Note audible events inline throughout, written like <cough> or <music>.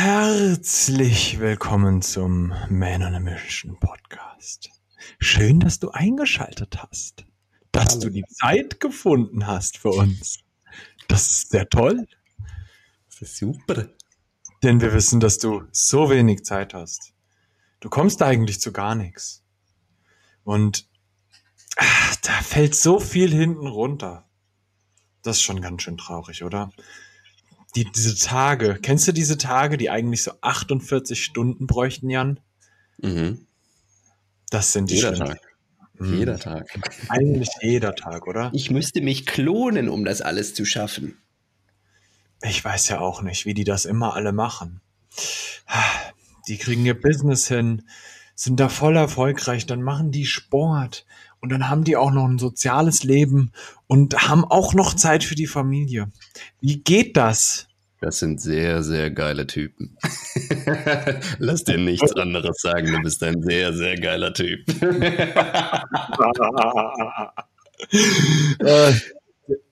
Herzlich willkommen zum Man on a Mission Podcast. Schön, dass du eingeschaltet hast, dass Hallo. du die Zeit gefunden hast für uns. Das ist sehr toll, Das ist super. denn wir wissen, dass du so wenig Zeit hast. Du kommst eigentlich zu gar nichts. Und ah, da fällt so viel hinten runter. Das ist schon ganz schön traurig, oder? Die, diese Tage, kennst du diese Tage, die eigentlich so 48 Stunden bräuchten, Jan? Mhm. Das sind die Jeder schlimmsten. Tag. Mhm. Jeder Tag. Eigentlich jeder Tag, oder? Ich müsste mich klonen, um das alles zu schaffen. Ich weiß ja auch nicht, wie die das immer alle machen. Die kriegen ihr Business hin, sind da voll erfolgreich, dann machen die Sport und dann haben die auch noch ein soziales Leben und haben auch noch Zeit für die Familie. Wie geht das? Das sind sehr, sehr geile Typen. <laughs> Lass dir nichts anderes sagen. Du bist ein sehr, sehr geiler Typ. <laughs> äh,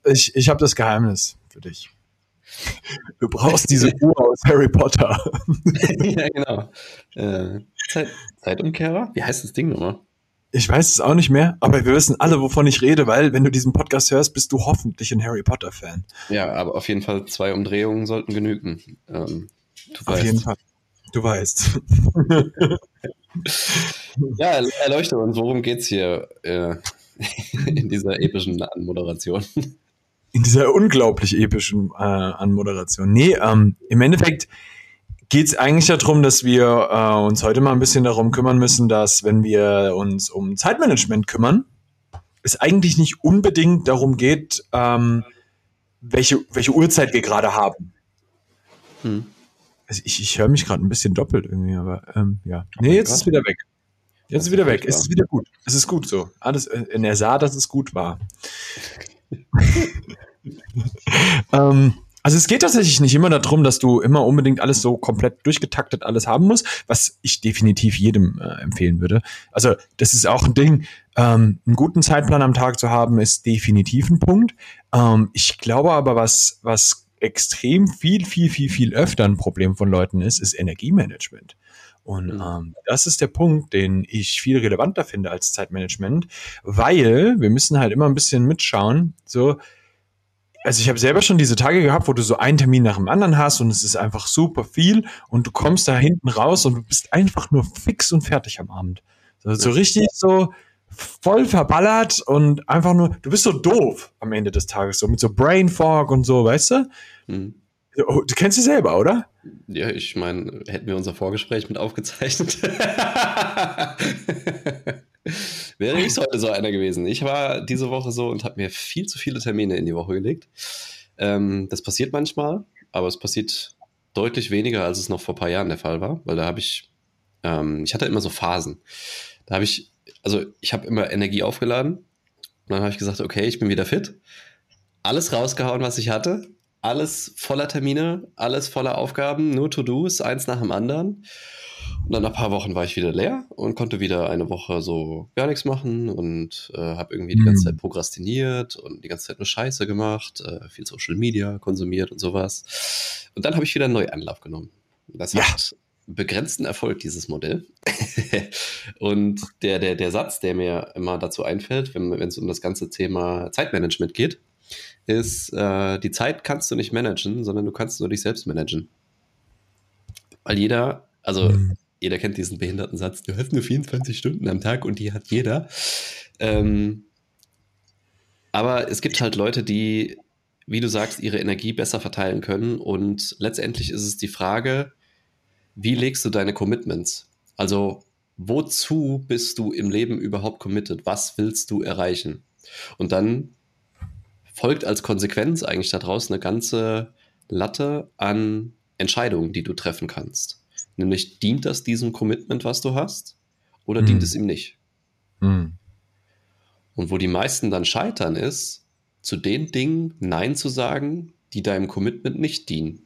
ich ich habe das Geheimnis für dich. Du brauchst diese Uhr aus Harry Potter. <laughs> ja, genau. Äh, Zeit, Zeitumkehrer? Wie heißt das Ding nochmal? Ich weiß es auch nicht mehr, aber wir wissen alle, wovon ich rede, weil wenn du diesen Podcast hörst, bist du hoffentlich ein Harry Potter Fan. Ja, aber auf jeden Fall zwei Umdrehungen sollten genügen. Ähm, du Auf weißt. jeden Fall. Du weißt. <laughs> Ja, erleuchte uns, worum geht's hier äh, <laughs> in dieser epischen Anmoderation? In dieser unglaublich epischen äh, Anmoderation. Nee, ähm, im Endeffekt geht es eigentlich darum, dass wir äh, uns heute mal ein bisschen darum kümmern müssen, dass wenn wir uns um Zeitmanagement kümmern, es eigentlich nicht unbedingt darum geht, ähm, welche, welche Uhrzeit wir gerade haben. Hm. Also ich, ich höre mich gerade ein bisschen doppelt irgendwie, aber ähm, ja. Nee, mein jetzt ist wieder weg. Jetzt ist wieder weg. Es ist wieder gut. Es ist gut so. Alles, äh, er sah, dass es gut war. <laughs> <laughs> ähm, also es geht tatsächlich nicht immer darum, dass du immer unbedingt alles so komplett durchgetaktet alles haben musst, was ich definitiv jedem äh, empfehlen würde. Also das ist auch ein Ding, ähm, einen guten Zeitplan am Tag zu haben, ist definitiv ein Punkt. Ähm, ich glaube aber, was, was extrem viel, viel, viel, viel öfter ein Problem von Leuten ist, ist Energiemanagement. Und Mhm. ähm, das ist der Punkt, den ich viel relevanter finde als Zeitmanagement, weil wir müssen halt immer ein bisschen mitschauen. So, also ich habe selber schon diese Tage gehabt, wo du so einen Termin nach dem anderen hast und es ist einfach super viel und du kommst da hinten raus und du bist einfach nur fix und fertig am Abend. So, so richtig so voll verballert und einfach nur, du bist so doof am Ende des Tages, so mit so Brain Fog und so, weißt du? Hm. Oh, Du kennst sie selber, oder? Ja, ich meine, hätten wir unser Vorgespräch mit aufgezeichnet. <laughs> Wäre ich heute so einer gewesen. Ich war diese Woche so und habe mir viel zu viele Termine in die Woche gelegt. Ähm, das passiert manchmal, aber es passiert deutlich weniger, als es noch vor ein paar Jahren der Fall war, weil da habe ich, ähm, ich hatte immer so Phasen. Da habe ich, also ich habe immer Energie aufgeladen und dann habe ich gesagt, okay, ich bin wieder fit. Alles rausgehauen, was ich hatte. Alles voller Termine, alles voller Aufgaben, nur To-Dos, eins nach dem anderen. Und dann nach ein paar Wochen war ich wieder leer und konnte wieder eine Woche so gar nichts machen und äh, habe irgendwie die ganze Hm. Zeit prokrastiniert und die ganze Zeit nur Scheiße gemacht, äh, viel Social Media konsumiert und sowas. Und dann habe ich wieder einen Neuanlauf genommen. Das Ja. hat begrenzten Erfolg, dieses Modell. <laughs> und der, der, der Satz, der mir immer dazu einfällt, wenn wenn es um das ganze Thema Zeitmanagement geht, ist, äh, die Zeit kannst du nicht managen, sondern du kannst nur dich selbst managen. Weil jeder, also Hm. jeder kennt diesen behinderten Satz, du hast nur 24 Stunden am Tag und die hat jeder. Ähm, aber es gibt halt Leute, die, wie du sagst, ihre Energie besser verteilen können. Und letztendlich ist es die Frage, wie legst du deine Commitments? Also, wozu bist du im Leben überhaupt committed? Was willst du erreichen? Und dann folgt als Konsequenz eigentlich daraus eine ganze Latte an Entscheidungen, die du treffen kannst. Nämlich, dient das diesem Commitment, was du hast, oder Hm. dient es ihm nicht? Hm. Und wo die meisten dann scheitern, ist, zu den Dingen Nein zu sagen, die deinem Commitment nicht dienen.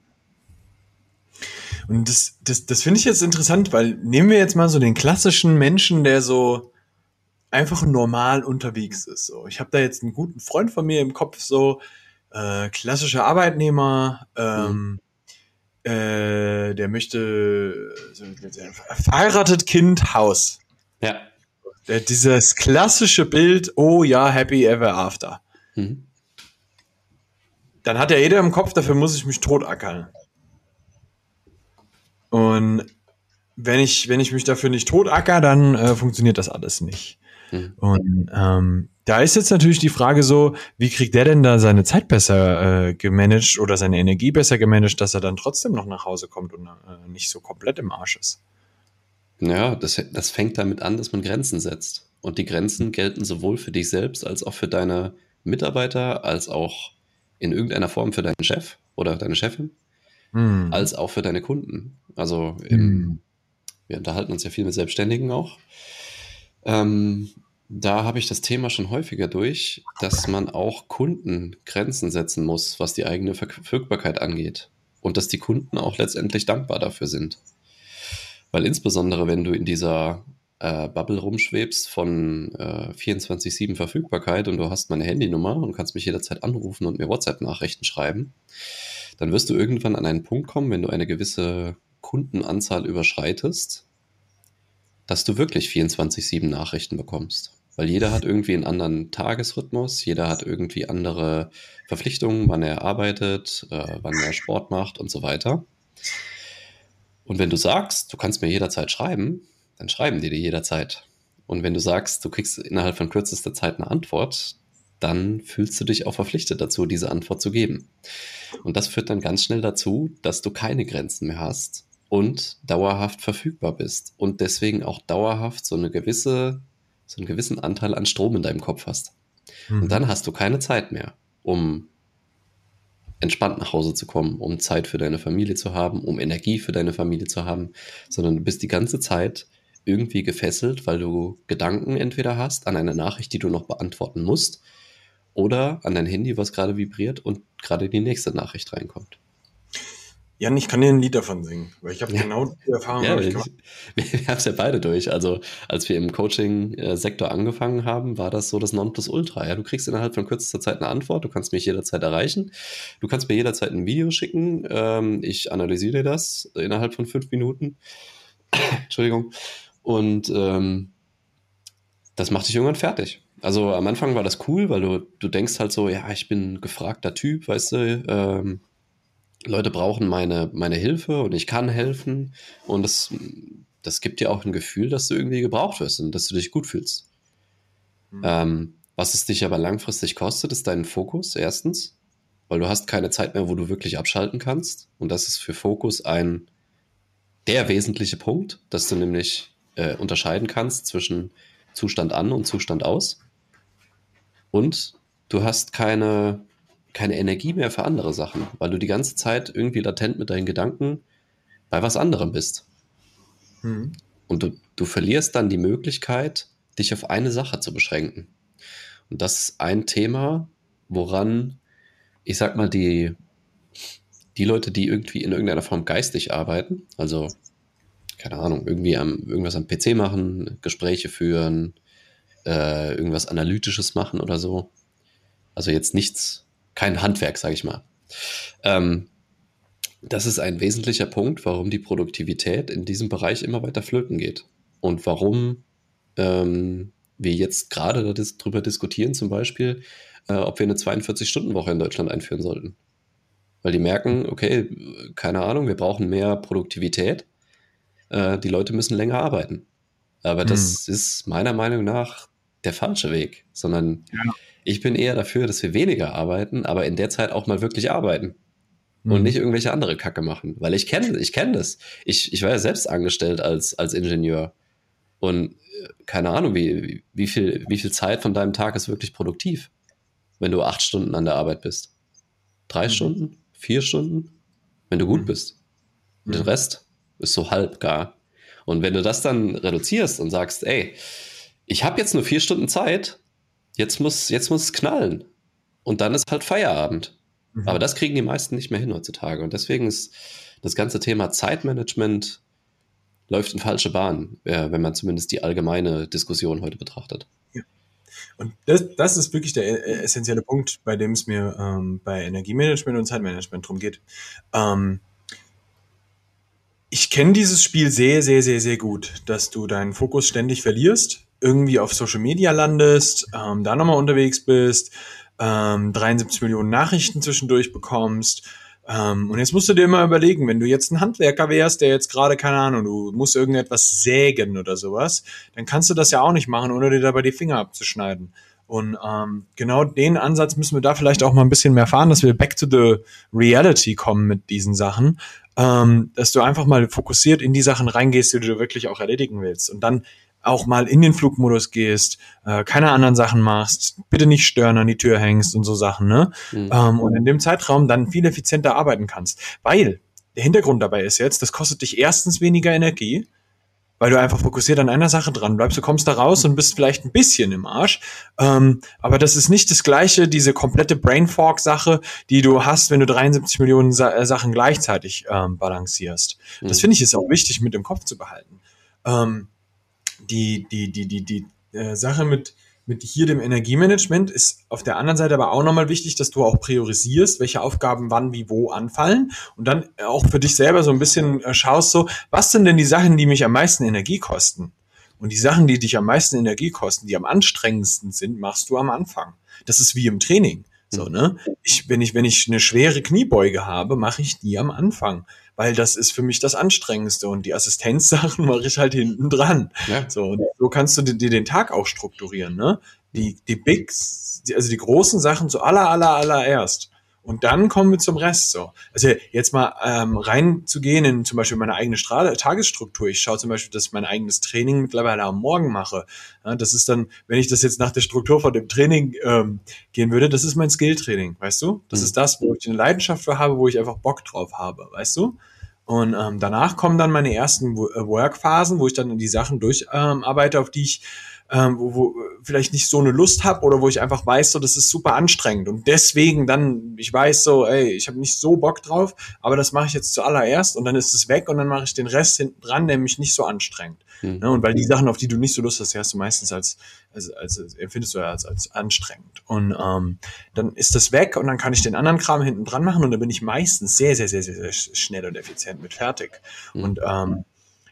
Und das, das, das finde ich jetzt interessant, weil nehmen wir jetzt mal so den klassischen Menschen, der so einfach normal unterwegs ist. So, ich habe da jetzt einen guten Freund von mir im Kopf, so äh, klassischer Arbeitnehmer, ähm, äh, äh, der möchte äh, verheiratet Kind Haus. Ja. Äh, dieses klassische Bild, oh ja, happy ever after. Mhm. Dann hat ja jeder im Kopf, dafür muss ich mich totackern. Und wenn ich, wenn ich mich dafür nicht totacker, dann äh, funktioniert das alles nicht. Mhm. Und ähm, da ist jetzt natürlich die Frage so, wie kriegt der denn da seine Zeit besser äh, gemanagt oder seine Energie besser gemanagt, dass er dann trotzdem noch nach Hause kommt und äh, nicht so komplett im Arsch ist? Ja, das, das fängt damit an, dass man Grenzen setzt. Und die Grenzen gelten sowohl für dich selbst als auch für deine Mitarbeiter, als auch in irgendeiner Form für deinen Chef oder deine Chefin, hm. als auch für deine Kunden. Also im, hm. wir unterhalten uns ja viel mit Selbstständigen auch. Ähm, da habe ich das Thema schon häufiger durch, dass man auch Kunden Grenzen setzen muss, was die eigene Verfügbarkeit angeht. Und dass die Kunden auch letztendlich dankbar dafür sind. Weil insbesondere, wenn du in dieser äh, Bubble rumschwebst von äh, 24-7 Verfügbarkeit und du hast meine Handynummer und kannst mich jederzeit anrufen und mir WhatsApp-Nachrichten schreiben, dann wirst du irgendwann an einen Punkt kommen, wenn du eine gewisse Kundenanzahl überschreitest, dass du wirklich 24-7 Nachrichten bekommst. Weil jeder hat irgendwie einen anderen Tagesrhythmus, jeder hat irgendwie andere Verpflichtungen, wann er arbeitet, äh, wann er Sport macht und so weiter. Und wenn du sagst, du kannst mir jederzeit schreiben, dann schreiben die dir jederzeit. Und wenn du sagst, du kriegst innerhalb von kürzester Zeit eine Antwort, dann fühlst du dich auch verpflichtet dazu, diese Antwort zu geben. Und das führt dann ganz schnell dazu, dass du keine Grenzen mehr hast und dauerhaft verfügbar bist und deswegen auch dauerhaft so eine gewisse, so einen gewissen Anteil an Strom in deinem Kopf hast. Mhm. Und dann hast du keine Zeit mehr, um entspannt nach Hause zu kommen, um Zeit für deine Familie zu haben, um Energie für deine Familie zu haben, sondern du bist die ganze Zeit irgendwie gefesselt, weil du Gedanken entweder hast an eine Nachricht, die du noch beantworten musst, oder an dein Handy, was gerade vibriert und gerade die nächste Nachricht reinkommt. Jan, ich kann dir ein Lied davon singen, weil ich habe ja. genau die Erfahrung ja, ich, Wir, <laughs> wir haben es ja beide durch. Also als wir im Coaching-Sektor angefangen haben, war das so das Nonplusultra. Ja, du kriegst innerhalb von kürzester Zeit eine Antwort, du kannst mich jederzeit erreichen, du kannst mir jederzeit ein Video schicken, ähm, ich analysiere das innerhalb von fünf Minuten. <coughs> Entschuldigung. Und ähm, das macht dich irgendwann fertig. Also am Anfang war das cool, weil du, du denkst halt so, ja, ich bin ein gefragter Typ, weißt du, ähm, Leute brauchen meine, meine Hilfe und ich kann helfen. Und das, das gibt dir auch ein Gefühl, dass du irgendwie gebraucht wirst und dass du dich gut fühlst. Mhm. Ähm, was es dich aber langfristig kostet, ist deinen Fokus, erstens, weil du hast keine Zeit mehr, wo du wirklich abschalten kannst. Und das ist für Fokus ein der wesentliche Punkt, dass du nämlich äh, unterscheiden kannst zwischen Zustand an und Zustand aus. Und du hast keine keine Energie mehr für andere Sachen, weil du die ganze Zeit irgendwie latent mit deinen Gedanken bei was anderem bist. Mhm. Und du, du verlierst dann die Möglichkeit, dich auf eine Sache zu beschränken. Und das ist ein Thema, woran, ich sag mal, die, die Leute, die irgendwie in irgendeiner Form geistig arbeiten, also, keine Ahnung, irgendwie am, irgendwas am PC machen, Gespräche führen, äh, irgendwas Analytisches machen oder so. Also jetzt nichts kein Handwerk, sage ich mal. Ähm, das ist ein wesentlicher Punkt, warum die Produktivität in diesem Bereich immer weiter flöten geht. Und warum ähm, wir jetzt gerade darüber diskutieren, zum Beispiel, äh, ob wir eine 42-Stunden-Woche in Deutschland einführen sollten. Weil die merken, okay, keine Ahnung, wir brauchen mehr Produktivität. Äh, die Leute müssen länger arbeiten. Aber das hm. ist meiner Meinung nach der falsche Weg, sondern ja. Ich bin eher dafür, dass wir weniger arbeiten, aber in der Zeit auch mal wirklich arbeiten. Mhm. Und nicht irgendwelche andere Kacke machen. Weil ich kenne ich kenn das. Ich, ich war ja selbst angestellt als, als Ingenieur. Und äh, keine Ahnung, wie, wie, viel, wie viel Zeit von deinem Tag ist wirklich produktiv, wenn du acht Stunden an der Arbeit bist. Drei mhm. Stunden? Vier Stunden? Wenn du gut mhm. bist. Und den mhm. Rest ist so halb gar. Und wenn du das dann reduzierst und sagst, ey, ich habe jetzt nur vier Stunden Zeit, jetzt muss, jetzt muss es knallen. Und dann ist halt Feierabend. Mhm. Aber das kriegen die meisten nicht mehr hin heutzutage. Und deswegen ist das ganze Thema Zeitmanagement läuft in falsche Bahn, wenn man zumindest die allgemeine Diskussion heute betrachtet. Ja. Und das, das ist wirklich der äh, essentielle Punkt, bei dem es mir ähm, bei Energiemanagement und Zeitmanagement drum geht. Ähm, ich kenne dieses Spiel sehr, sehr, sehr, sehr gut, dass du deinen Fokus ständig verlierst, irgendwie auf Social Media landest, ähm, da nochmal unterwegs bist, ähm, 73 Millionen Nachrichten zwischendurch bekommst. Ähm, und jetzt musst du dir immer überlegen, wenn du jetzt ein Handwerker wärst, der jetzt gerade, keine Ahnung, du musst irgendetwas sägen oder sowas, dann kannst du das ja auch nicht machen, ohne dir dabei die Finger abzuschneiden. Und ähm, genau den Ansatz müssen wir da vielleicht auch mal ein bisschen mehr fahren, dass wir back to the reality kommen mit diesen Sachen, ähm, dass du einfach mal fokussiert in die Sachen reingehst, die du wirklich auch erledigen willst. Und dann auch mal in den Flugmodus gehst, äh, keine anderen Sachen machst, bitte nicht stören, an die Tür hängst und so Sachen, ne? Mhm. Ähm, und in dem Zeitraum dann viel effizienter arbeiten kannst. Weil der Hintergrund dabei ist jetzt, das kostet dich erstens weniger Energie, weil du einfach fokussiert an einer Sache dran bleibst. Du kommst da raus und bist vielleicht ein bisschen im Arsch. Ähm, aber das ist nicht das gleiche, diese komplette Brain Fork Sache, die du hast, wenn du 73 Millionen Sa äh, Sachen gleichzeitig ähm, balancierst. Mhm. Das finde ich ist auch wichtig mit im Kopf zu behalten. Ähm, die, die, die, die, die äh, Sache mit, mit hier dem Energiemanagement ist auf der anderen Seite aber auch nochmal wichtig, dass du auch priorisierst, welche Aufgaben wann, wie, wo anfallen und dann auch für dich selber so ein bisschen äh, schaust so, was sind denn die Sachen, die mich am meisten Energie kosten? Und die Sachen, die dich am meisten Energie kosten, die am anstrengendsten sind, machst du am Anfang. Das ist wie im Training. So, ne? Ich, wenn ich, wenn ich eine schwere Kniebeuge habe, mache ich die am Anfang, weil das ist für mich das Anstrengendste und die Assistenzsachen <laughs> mache ich halt hinten dran. Ja. So, und so kannst du dir den Tag auch strukturieren, ne? Die, die Bigs, also die großen Sachen zu aller, aller, allererst. Und dann kommen wir zum Rest so. Also jetzt mal ähm, reinzugehen in zum Beispiel meine eigene Stra Tagesstruktur. Ich schaue zum Beispiel, dass ich mein eigenes Training mittlerweile am Morgen mache. Ja, das ist dann, wenn ich das jetzt nach der Struktur von dem Training ähm, gehen würde, das ist mein Skill-Training, weißt du? Das mhm. ist das, wo ich eine Leidenschaft für habe, wo ich einfach Bock drauf habe, weißt du? Und ähm, danach kommen dann meine ersten äh, Work-Phasen, wo ich dann die Sachen durcharbeite, ähm, auf die ich ähm, wo, wo vielleicht nicht so eine Lust habe oder wo ich einfach weiß, so das ist super anstrengend und deswegen dann ich weiß so, ey, ich habe nicht so Bock drauf, aber das mache ich jetzt zuallererst und dann ist es weg und dann mache ich den Rest hinten dran, der mich nicht so anstrengt. Mhm. Ne? Und weil die Sachen, auf die du nicht so Lust hast, die hast du meistens als, als, als, als empfindest du ja als, als anstrengend. Und ähm, dann ist das weg und dann kann ich den anderen Kram hinten dran machen und dann bin ich meistens sehr, sehr, sehr, sehr, sehr schnell und effizient mit fertig. Mhm. Und ähm,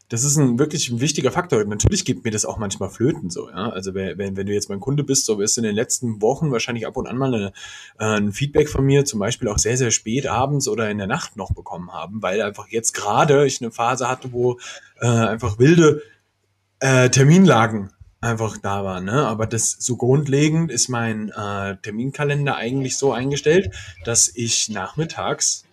das ist ein wirklich ein wichtiger Faktor. Natürlich gibt mir das auch manchmal flöten so, ja. Also wenn, wenn du jetzt mein Kunde bist, so wirst du in den letzten Wochen wahrscheinlich ab und an mal eine, äh, ein Feedback von mir, zum Beispiel auch sehr, sehr spät abends oder in der Nacht noch bekommen haben, weil einfach jetzt gerade ich eine Phase hatte, wo äh, einfach wilde äh, Terminlagen einfach da waren. Ne? Aber das so grundlegend ist mein äh, Terminkalender eigentlich so eingestellt, dass ich nachmittags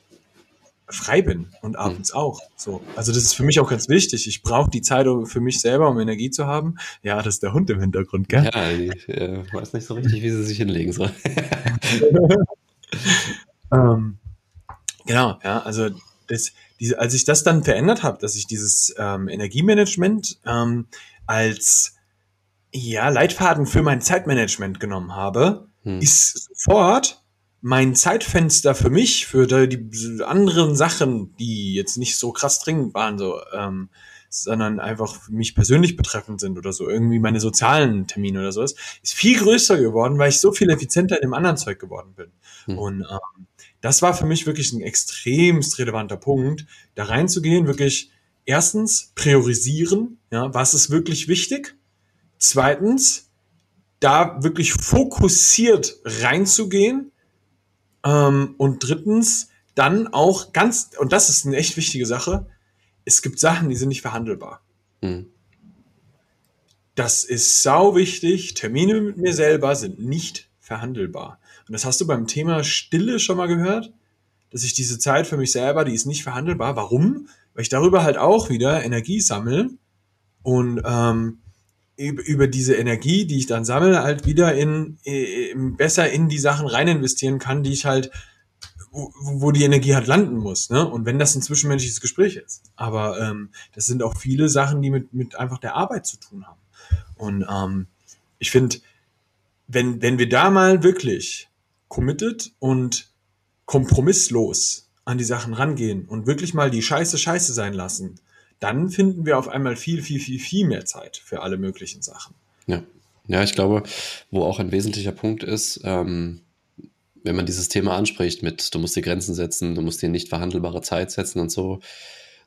frei bin und abends mhm. auch. So, also das ist für mich auch ganz wichtig. Ich brauche die Zeit für mich selber, um Energie zu haben. Ja, das ist der Hund im Hintergrund, gell? Ja, ich äh, weiß nicht so richtig, wie sie sich hinlegen soll. <laughs> <laughs> ähm, genau, ja, also das, diese, als ich das dann verändert habe, dass ich dieses ähm, Energiemanagement ähm, als ja, Leitfaden für mein Zeitmanagement genommen habe, hm. ist sofort mein Zeitfenster für mich, für die anderen Sachen, die jetzt nicht so krass dringend waren, so, ähm, sondern einfach für mich persönlich betreffend sind oder so, irgendwie meine sozialen Termine oder sowas, ist viel größer geworden, weil ich so viel effizienter in dem anderen Zeug geworden bin. Hm. Und ähm, das war für mich wirklich ein extremst relevanter Punkt, da reinzugehen, wirklich erstens priorisieren, ja, was ist wirklich wichtig? Zweitens, da wirklich fokussiert reinzugehen ähm, und drittens, dann auch ganz, und das ist eine echt wichtige Sache, es gibt Sachen, die sind nicht verhandelbar. Mhm. Das ist sau wichtig. Termine mit mir selber sind nicht verhandelbar. Und das hast du beim Thema Stille schon mal gehört, dass ich diese Zeit für mich selber, die ist nicht verhandelbar. Warum? Weil ich darüber halt auch wieder Energie sammle und ähm, über diese Energie, die ich dann sammle, halt wieder in, in besser in die Sachen rein investieren kann, die ich halt, wo, wo die Energie halt landen muss. Ne? Und wenn das ein zwischenmenschliches Gespräch ist. Aber ähm, das sind auch viele Sachen, die mit, mit einfach der Arbeit zu tun haben. Und ähm, ich finde, wenn, wenn wir da mal wirklich committed und kompromisslos an die Sachen rangehen und wirklich mal die Scheiße Scheiße sein lassen, dann finden wir auf einmal viel, viel, viel, viel mehr Zeit für alle möglichen Sachen. Ja, ja ich glaube, wo auch ein wesentlicher Punkt ist, ähm, wenn man dieses Thema anspricht mit, du musst dir Grenzen setzen, du musst dir nicht verhandelbare Zeit setzen und so,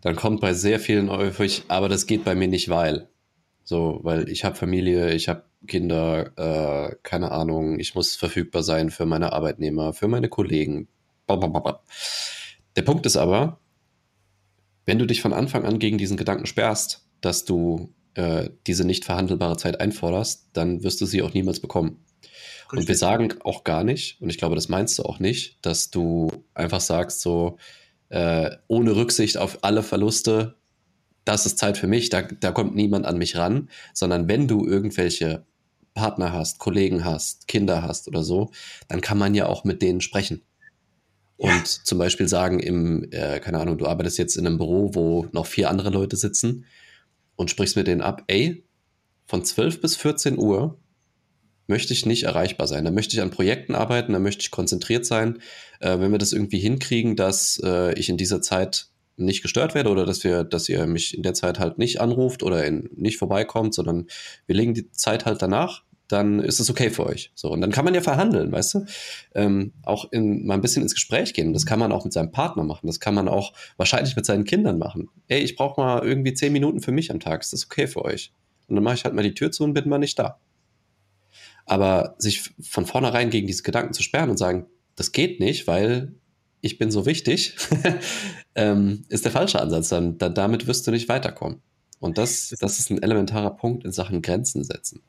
dann kommt bei sehr vielen häufig, aber das geht bei mir nicht, weil. So, weil ich habe Familie, ich habe Kinder, äh, keine Ahnung, ich muss verfügbar sein für meine Arbeitnehmer, für meine Kollegen. Der Punkt ist aber, wenn du dich von Anfang an gegen diesen Gedanken sperrst, dass du äh, diese nicht verhandelbare Zeit einforderst, dann wirst du sie auch niemals bekommen. Richtig. Und wir sagen auch gar nicht, und ich glaube, das meinst du auch nicht, dass du einfach sagst, so äh, ohne Rücksicht auf alle Verluste, das ist Zeit für mich, da, da kommt niemand an mich ran, sondern wenn du irgendwelche Partner hast, Kollegen hast, Kinder hast oder so, dann kann man ja auch mit denen sprechen. Und ja. zum Beispiel sagen im, äh, keine Ahnung, du arbeitest jetzt in einem Büro, wo noch vier andere Leute sitzen und sprichst mit denen ab, ey, von 12 bis 14 Uhr möchte ich nicht erreichbar sein. Da möchte ich an Projekten arbeiten, da möchte ich konzentriert sein. Äh, wenn wir das irgendwie hinkriegen, dass äh, ich in dieser Zeit nicht gestört werde oder dass wir, dass ihr mich in der Zeit halt nicht anruft oder in, nicht vorbeikommt, sondern wir legen die Zeit halt danach, dann ist es okay für euch. So, und dann kann man ja verhandeln, weißt du? Ähm, auch in, mal ein bisschen ins Gespräch gehen. Das kann man auch mit seinem Partner machen. Das kann man auch wahrscheinlich mit seinen Kindern machen. Ey, ich brauche mal irgendwie zehn Minuten für mich am Tag. Ist das okay für euch? Und dann mache ich halt mal die Tür zu und bin mal nicht da. Aber sich von vornherein gegen diese Gedanken zu sperren und sagen, das geht nicht, weil ich bin so wichtig, <laughs> ähm, ist der falsche Ansatz. Dann, dann damit wirst du nicht weiterkommen. Und das, das ist ein elementarer Punkt in Sachen Grenzen setzen.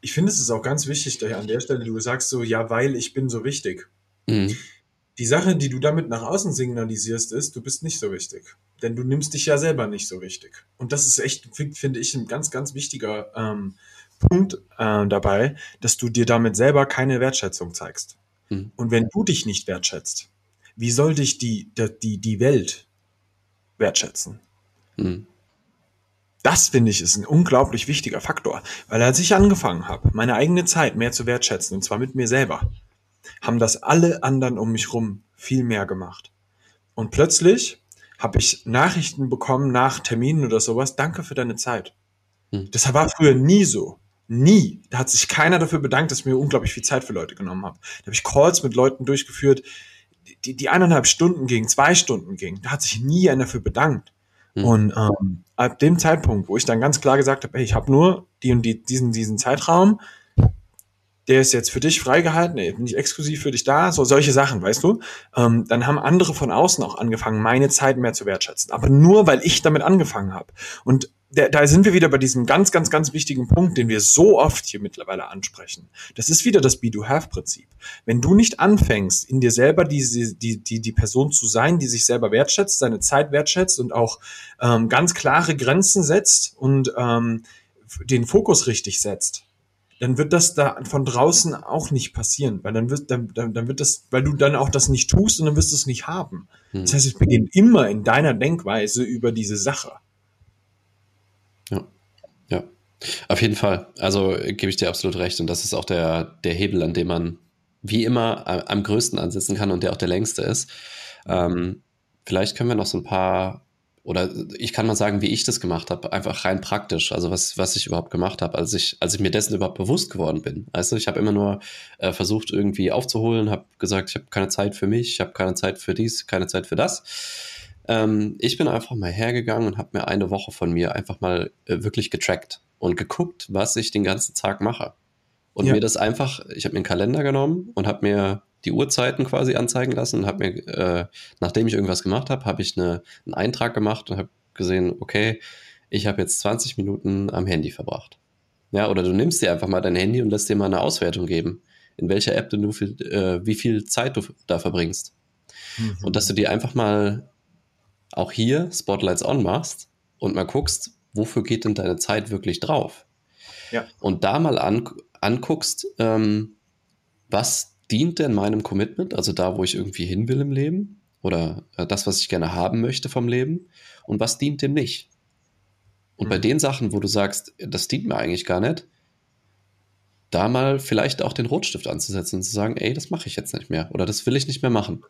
Ich finde, es ist auch ganz wichtig, an der Stelle, du sagst so, ja, weil ich bin so wichtig. Mhm. Die Sache, die du damit nach außen signalisierst, ist, du bist nicht so wichtig. Denn du nimmst dich ja selber nicht so wichtig. Und das ist echt, finde ich, ein ganz, ganz wichtiger ähm, Punkt äh, dabei, dass du dir damit selber keine Wertschätzung zeigst. Mhm. Und wenn du dich nicht wertschätzt, wie soll dich die, die, die Welt wertschätzen? Mhm. Das finde ich ist ein unglaublich wichtiger Faktor, weil als ich angefangen habe, meine eigene Zeit mehr zu wertschätzen, und zwar mit mir selber, haben das alle anderen um mich rum viel mehr gemacht. Und plötzlich habe ich Nachrichten bekommen nach Terminen oder sowas, danke für deine Zeit. Hm. Das war früher nie so. Nie. Da hat sich keiner dafür bedankt, dass ich mir unglaublich viel Zeit für Leute genommen habe. Da habe ich Calls mit Leuten durchgeführt, die, die eineinhalb Stunden gingen, zwei Stunden gingen. Da hat sich nie einer dafür bedankt. Mhm. Und ähm, ab dem Zeitpunkt, wo ich dann ganz klar gesagt habe, hey, ich habe nur die und die, diesen, diesen Zeitraum, der ist jetzt für dich freigehalten, nee, nicht exklusiv für dich da, so solche Sachen, weißt du? Ähm, dann haben andere von außen auch angefangen, meine Zeit mehr zu wertschätzen. Aber nur, weil ich damit angefangen habe. Und da, da sind wir wieder bei diesem ganz, ganz, ganz wichtigen Punkt, den wir so oft hier mittlerweile ansprechen. Das ist wieder das Be-Do-Have-Prinzip. Wenn du nicht anfängst, in dir selber die, die, die, die Person zu sein, die sich selber wertschätzt, seine Zeit wertschätzt und auch ähm, ganz klare Grenzen setzt und ähm, den Fokus richtig setzt, dann wird das da von draußen auch nicht passieren, weil dann wird, dann, dann, dann wird das, weil du dann auch das nicht tust und dann wirst du es nicht haben. Hm. Das heißt, es beginnt immer in deiner Denkweise über diese Sache. Auf jeden Fall. Also gebe ich dir absolut recht. Und das ist auch der, der Hebel, an dem man wie immer am größten ansetzen kann und der auch der längste ist. Ähm, vielleicht können wir noch so ein paar, oder ich kann mal sagen, wie ich das gemacht habe, einfach rein praktisch, also was, was ich überhaupt gemacht habe, als ich, als ich mir dessen überhaupt bewusst geworden bin. Also ich habe immer nur äh, versucht, irgendwie aufzuholen, habe gesagt, ich habe keine Zeit für mich, ich habe keine Zeit für dies, keine Zeit für das. Ähm, ich bin einfach mal hergegangen und habe mir eine Woche von mir einfach mal äh, wirklich getrackt und geguckt, was ich den ganzen Tag mache. Und ja. mir das einfach, ich habe mir einen Kalender genommen und habe mir die Uhrzeiten quasi anzeigen lassen und habe mir, äh, nachdem ich irgendwas gemacht habe, habe ich eine, einen Eintrag gemacht und habe gesehen, okay, ich habe jetzt 20 Minuten am Handy verbracht. Ja, oder du nimmst dir einfach mal dein Handy und lässt dir mal eine Auswertung geben, in welcher App du viel, äh, wie viel Zeit du da verbringst. Mhm. Und dass du dir einfach mal auch hier Spotlights on machst und mal guckst, wofür geht denn deine Zeit wirklich drauf? Ja. Und da mal an, anguckst, ähm, was dient denn meinem Commitment, also da, wo ich irgendwie hin will im Leben oder äh, das, was ich gerne haben möchte vom Leben und was dient dem nicht? Und mhm. bei den Sachen, wo du sagst, das dient mir eigentlich gar nicht, da mal vielleicht auch den Rotstift anzusetzen und zu sagen, ey, das mache ich jetzt nicht mehr oder das will ich nicht mehr machen.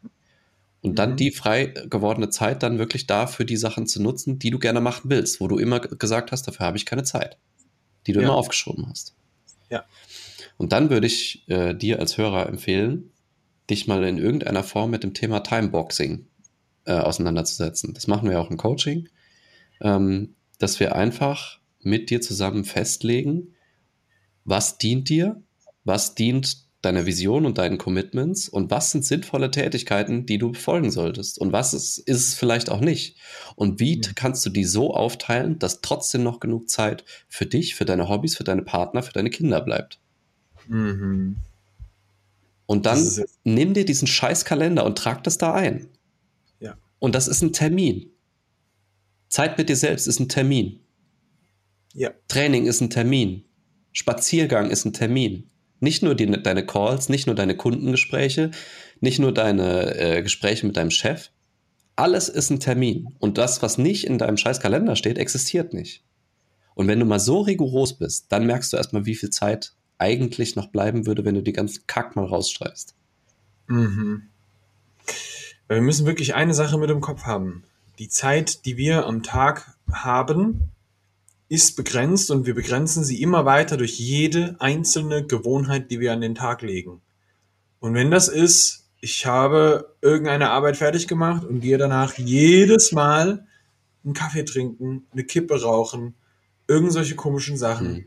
Und dann mhm. die frei gewordene Zeit dann wirklich da für die Sachen zu nutzen, die du gerne machen willst, wo du immer gesagt hast, dafür habe ich keine Zeit, die du ja. immer aufgeschoben hast. Ja. Und dann würde ich äh, dir als Hörer empfehlen, dich mal in irgendeiner Form mit dem Thema Timeboxing äh, auseinanderzusetzen. Das machen wir auch im Coaching, ähm, dass wir einfach mit dir zusammen festlegen, was dient dir, was dient deiner Vision und deinen Commitments und was sind sinnvolle Tätigkeiten, die du befolgen solltest und was ist, ist es vielleicht auch nicht. Und wie mhm. kannst du die so aufteilen, dass trotzdem noch genug Zeit für dich, für deine Hobbys, für deine Partner, für deine Kinder bleibt. Mhm. Und dann nimm dir diesen scheiß Kalender und trag das da ein. Ja. Und das ist ein Termin. Zeit mit dir selbst ist ein Termin. Ja. Training ist ein Termin. Spaziergang ist ein Termin. Nicht nur die, deine Calls, nicht nur deine Kundengespräche, nicht nur deine äh, Gespräche mit deinem Chef. Alles ist ein Termin. Und das, was nicht in deinem scheiß Kalender steht, existiert nicht. Und wenn du mal so rigoros bist, dann merkst du erstmal, wie viel Zeit eigentlich noch bleiben würde, wenn du die ganzen Kack mal rausstreichst. Mhm. Wir müssen wirklich eine Sache mit im Kopf haben. Die Zeit, die wir am Tag haben, ist begrenzt und wir begrenzen sie immer weiter durch jede einzelne Gewohnheit, die wir an den Tag legen. Und wenn das ist, ich habe irgendeine Arbeit fertig gemacht und gehe danach jedes Mal einen Kaffee trinken, eine Kippe rauchen, irgend solche komischen Sachen, mhm.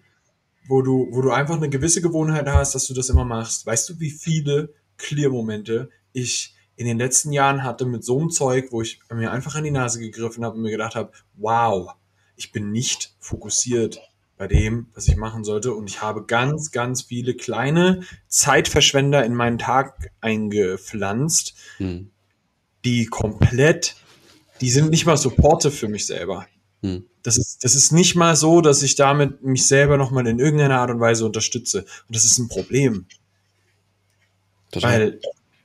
wo du, wo du einfach eine gewisse Gewohnheit hast, dass du das immer machst. Weißt du, wie viele Clear-Momente ich in den letzten Jahren hatte mit so einem Zeug, wo ich mir einfach an die Nase gegriffen habe und mir gedacht habe, wow, ich bin nicht fokussiert bei dem, was ich machen sollte. Und ich habe ganz, ganz viele kleine Zeitverschwender in meinen Tag eingepflanzt, hm. die komplett, die sind nicht mal supportive für mich selber. Hm. Das ist, das ist nicht mal so, dass ich damit mich selber nochmal in irgendeiner Art und Weise unterstütze. Und das ist ein Problem. Total. Weil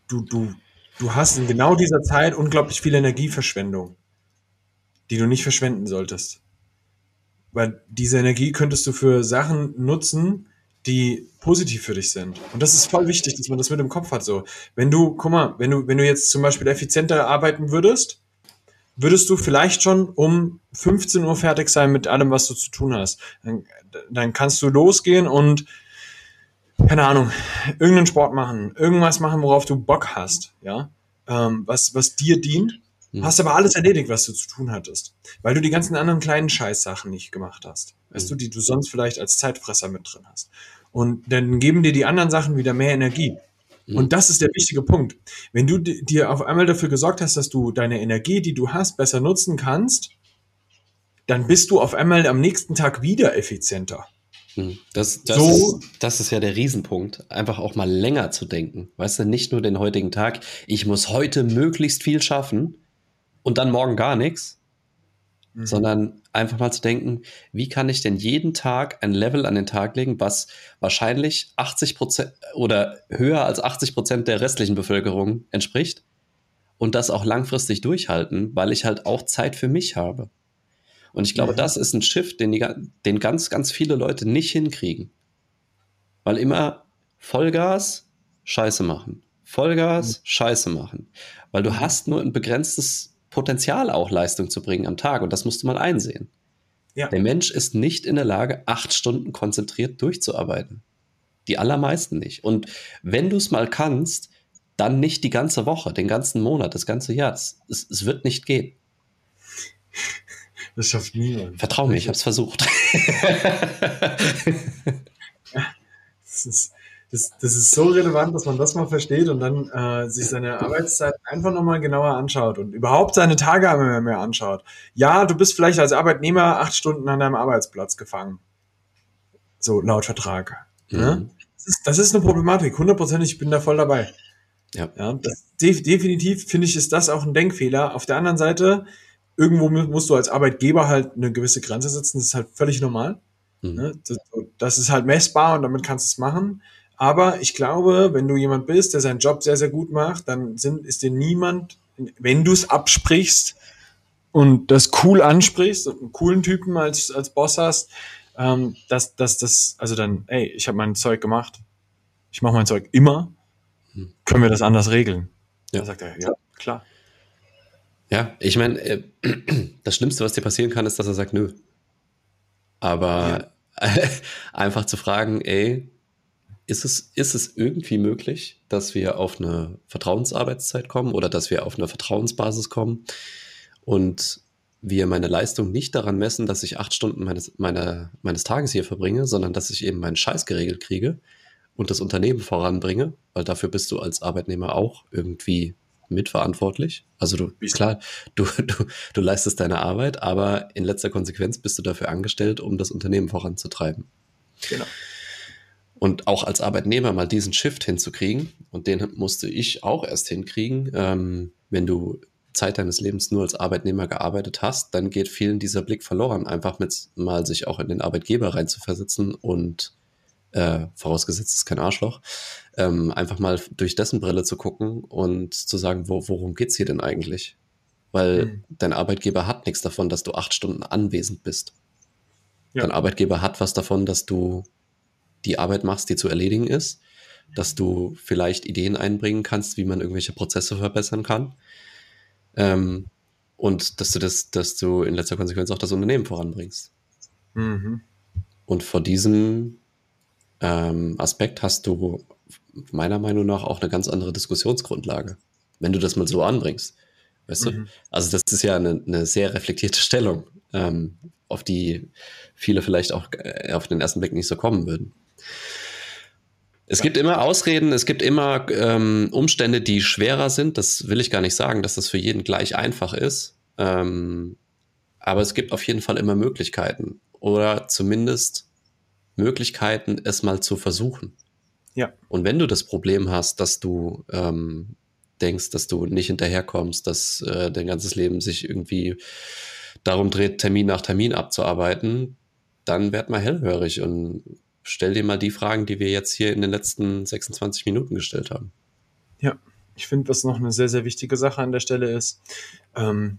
du, du, du hast in genau dieser Zeit unglaublich viel Energieverschwendung, die du nicht verschwenden solltest. Weil diese Energie könntest du für Sachen nutzen, die positiv für dich sind. Und das ist voll wichtig, dass man das mit im Kopf hat. So, wenn du, guck mal, wenn du, wenn du jetzt zum Beispiel effizienter arbeiten würdest, würdest du vielleicht schon um 15 Uhr fertig sein mit allem, was du zu tun hast. Dann, dann kannst du losgehen und keine Ahnung, irgendeinen Sport machen, irgendwas machen, worauf du Bock hast, ja, ähm, was, was dir dient hm. Hast aber alles erledigt, was du zu tun hattest. Weil du die ganzen anderen kleinen Scheißsachen nicht gemacht hast. Weißt du, die du sonst vielleicht als Zeitfresser mit drin hast. Und dann geben dir die anderen Sachen wieder mehr Energie. Hm. Und das ist der wichtige Punkt. Wenn du dir auf einmal dafür gesorgt hast, dass du deine Energie, die du hast, besser nutzen kannst, dann bist du auf einmal am nächsten Tag wieder effizienter. Hm. Das, das, so, ist, das ist ja der Riesenpunkt, einfach auch mal länger zu denken. Weißt du, nicht nur den heutigen Tag, ich muss heute möglichst viel schaffen, und dann morgen gar nichts, mhm. sondern einfach mal zu denken, wie kann ich denn jeden Tag ein Level an den Tag legen, was wahrscheinlich 80 Prozent oder höher als 80 Prozent der restlichen Bevölkerung entspricht und das auch langfristig durchhalten, weil ich halt auch Zeit für mich habe. Und ich glaube, mhm. das ist ein Shift, den, die, den ganz, ganz viele Leute nicht hinkriegen. Weil immer Vollgas, Scheiße machen. Vollgas, mhm. Scheiße machen. Weil du mhm. hast nur ein begrenztes Potenzial auch Leistung zu bringen am Tag und das musst du mal einsehen. Ja. Der Mensch ist nicht in der Lage, acht Stunden konzentriert durchzuarbeiten. Die allermeisten nicht. Und wenn du es mal kannst, dann nicht die ganze Woche, den ganzen Monat, das ganze Jahr. Es, es wird nicht gehen. Das schafft niemand. Vertrau mir, ich habe es versucht. <laughs> das ist, das, das ist so relevant, dass man das mal versteht und dann äh, sich seine Arbeitszeit einfach nochmal genauer anschaut und überhaupt seine Tage mehr, mehr anschaut. Ja, du bist vielleicht als Arbeitnehmer acht Stunden an deinem Arbeitsplatz gefangen. So laut Vertrag. Ne? Mhm. Ne? Das, ist, das ist eine Problematik. Hundertprozentig, ich bin da voll dabei. Ja. ja das, def definitiv finde ich, ist das auch ein Denkfehler. Auf der anderen Seite, irgendwo musst du als Arbeitgeber halt eine gewisse Grenze setzen. Das ist halt völlig normal. Mhm. Ne? Das, das, ist halt messbar und damit kannst du es machen. Aber ich glaube, wenn du jemand bist, der seinen Job sehr, sehr gut macht, dann sind, ist dir niemand, wenn du es absprichst und das cool ansprichst und einen coolen Typen als, als Boss hast, ähm, dass, dass das, also dann, ey, ich habe mein Zeug gemacht, ich mache mein Zeug immer, hm. können wir das anders regeln? Ja. Da sagt er, ja, klar. Ja, ich meine, äh, <clears throat> das Schlimmste, was dir passieren kann, ist, dass er sagt, nö. Aber ja. <laughs> einfach zu fragen, ey, ist es, ist es irgendwie möglich, dass wir auf eine Vertrauensarbeitszeit kommen oder dass wir auf eine Vertrauensbasis kommen und wir meine Leistung nicht daran messen, dass ich acht Stunden meines, meine, meines Tages hier verbringe, sondern dass ich eben meinen Scheiß geregelt kriege und das Unternehmen voranbringe, weil dafür bist du als Arbeitnehmer auch irgendwie mitverantwortlich. Also du, klar, du, du, du leistest deine Arbeit, aber in letzter Konsequenz bist du dafür angestellt, um das Unternehmen voranzutreiben. Genau. Und auch als Arbeitnehmer mal diesen Shift hinzukriegen, und den musste ich auch erst hinkriegen, ähm, wenn du Zeit deines Lebens nur als Arbeitnehmer gearbeitet hast, dann geht vielen dieser Blick verloren, einfach mit mal sich auch in den Arbeitgeber reinzuversetzen und äh, vorausgesetzt ist kein Arschloch, ähm, einfach mal durch dessen Brille zu gucken und zu sagen, wo, worum geht's hier denn eigentlich? Weil mhm. dein Arbeitgeber hat nichts davon, dass du acht Stunden anwesend bist. Ja. Dein Arbeitgeber hat was davon, dass du die Arbeit machst, die zu erledigen ist, dass du vielleicht Ideen einbringen kannst, wie man irgendwelche Prozesse verbessern kann. Ähm, und dass du das, dass du in letzter Konsequenz auch das Unternehmen voranbringst. Mhm. Und vor diesem ähm, Aspekt hast du meiner Meinung nach auch eine ganz andere Diskussionsgrundlage, wenn du das mal so anbringst. Weißt mhm. du? Also das ist ja eine, eine sehr reflektierte Stellung, ähm, auf die viele vielleicht auch äh, auf den ersten Blick nicht so kommen würden. Es gibt immer Ausreden, es gibt immer ähm, Umstände, die schwerer sind. Das will ich gar nicht sagen, dass das für jeden gleich einfach ist. Ähm, aber es gibt auf jeden Fall immer Möglichkeiten oder zumindest Möglichkeiten, es mal zu versuchen. Ja. Und wenn du das Problem hast, dass du ähm, denkst, dass du nicht hinterherkommst, dass äh, dein ganzes Leben sich irgendwie darum dreht, Termin nach Termin abzuarbeiten, dann werd mal hellhörig und stell dir mal die Fragen, die wir jetzt hier in den letzten 26 Minuten gestellt haben. Ja, ich finde, was noch eine sehr, sehr wichtige Sache an der Stelle ist, ähm,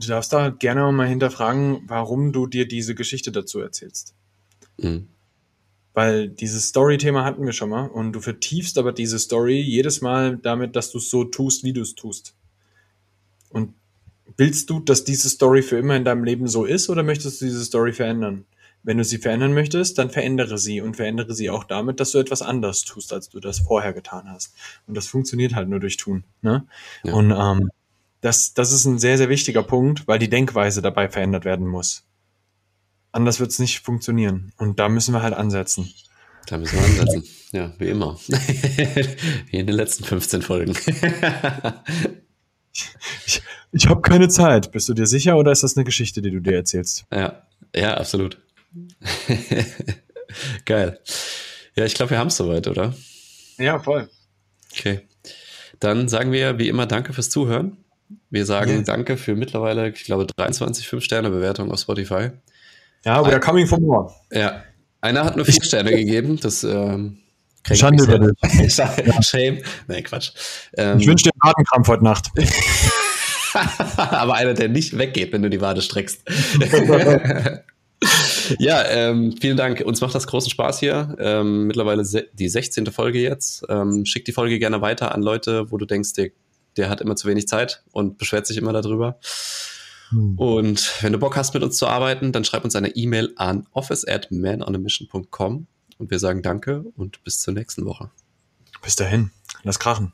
du darfst da gerne mal hinterfragen, warum du dir diese Geschichte dazu erzählst. Mhm. Weil dieses Story-Thema hatten wir schon mal und du vertiefst aber diese Story jedes Mal damit, dass du es so tust, wie du es tust. Und willst du, dass diese Story für immer in deinem Leben so ist oder möchtest du diese Story verändern? Wenn du sie verändern möchtest, dann verändere sie und verändere sie auch damit, dass du etwas anders tust, als du das vorher getan hast. Und das funktioniert halt nur durch Tun. Ne? Ja. Und ähm, das, das ist ein sehr, sehr wichtiger Punkt, weil die Denkweise dabei verändert werden muss. Anders wird es nicht funktionieren. Und da müssen wir halt ansetzen. Da müssen wir ansetzen. Ja, wie immer. <laughs> wie in den letzten 15 Folgen. <laughs> ich ich habe keine Zeit. Bist du dir sicher oder ist das eine Geschichte, die du dir erzählst? Ja, ja, absolut. <laughs> Geil. Ja, ich glaube, wir haben es soweit, oder? Ja, voll. Okay. Dann sagen wir wie immer Danke fürs Zuhören. Wir sagen yes. Danke für mittlerweile, ich glaube, 23 5-Sterne-Bewertungen auf Spotify. Ja, we are coming for more. Ja. Einer hat nur vier Sterne gegeben. Das ähm, Schande über dich. <laughs> Shame. Nee, Quatsch. Ähm, ich wünsche dir einen Atemkrampf heute Nacht. <laughs> Aber einer, der nicht weggeht, wenn du die Wade streckst. Ja, ähm, vielen Dank. Uns macht das großen Spaß hier. Ähm, mittlerweile die 16. Folge jetzt. Ähm, schick die Folge gerne weiter an Leute, wo du denkst, der, der hat immer zu wenig Zeit und beschwert sich immer darüber. Hm. Und wenn du Bock hast, mit uns zu arbeiten, dann schreib uns eine E-Mail an office at manonamission.com und wir sagen Danke und bis zur nächsten Woche. Bis dahin. Lass krachen.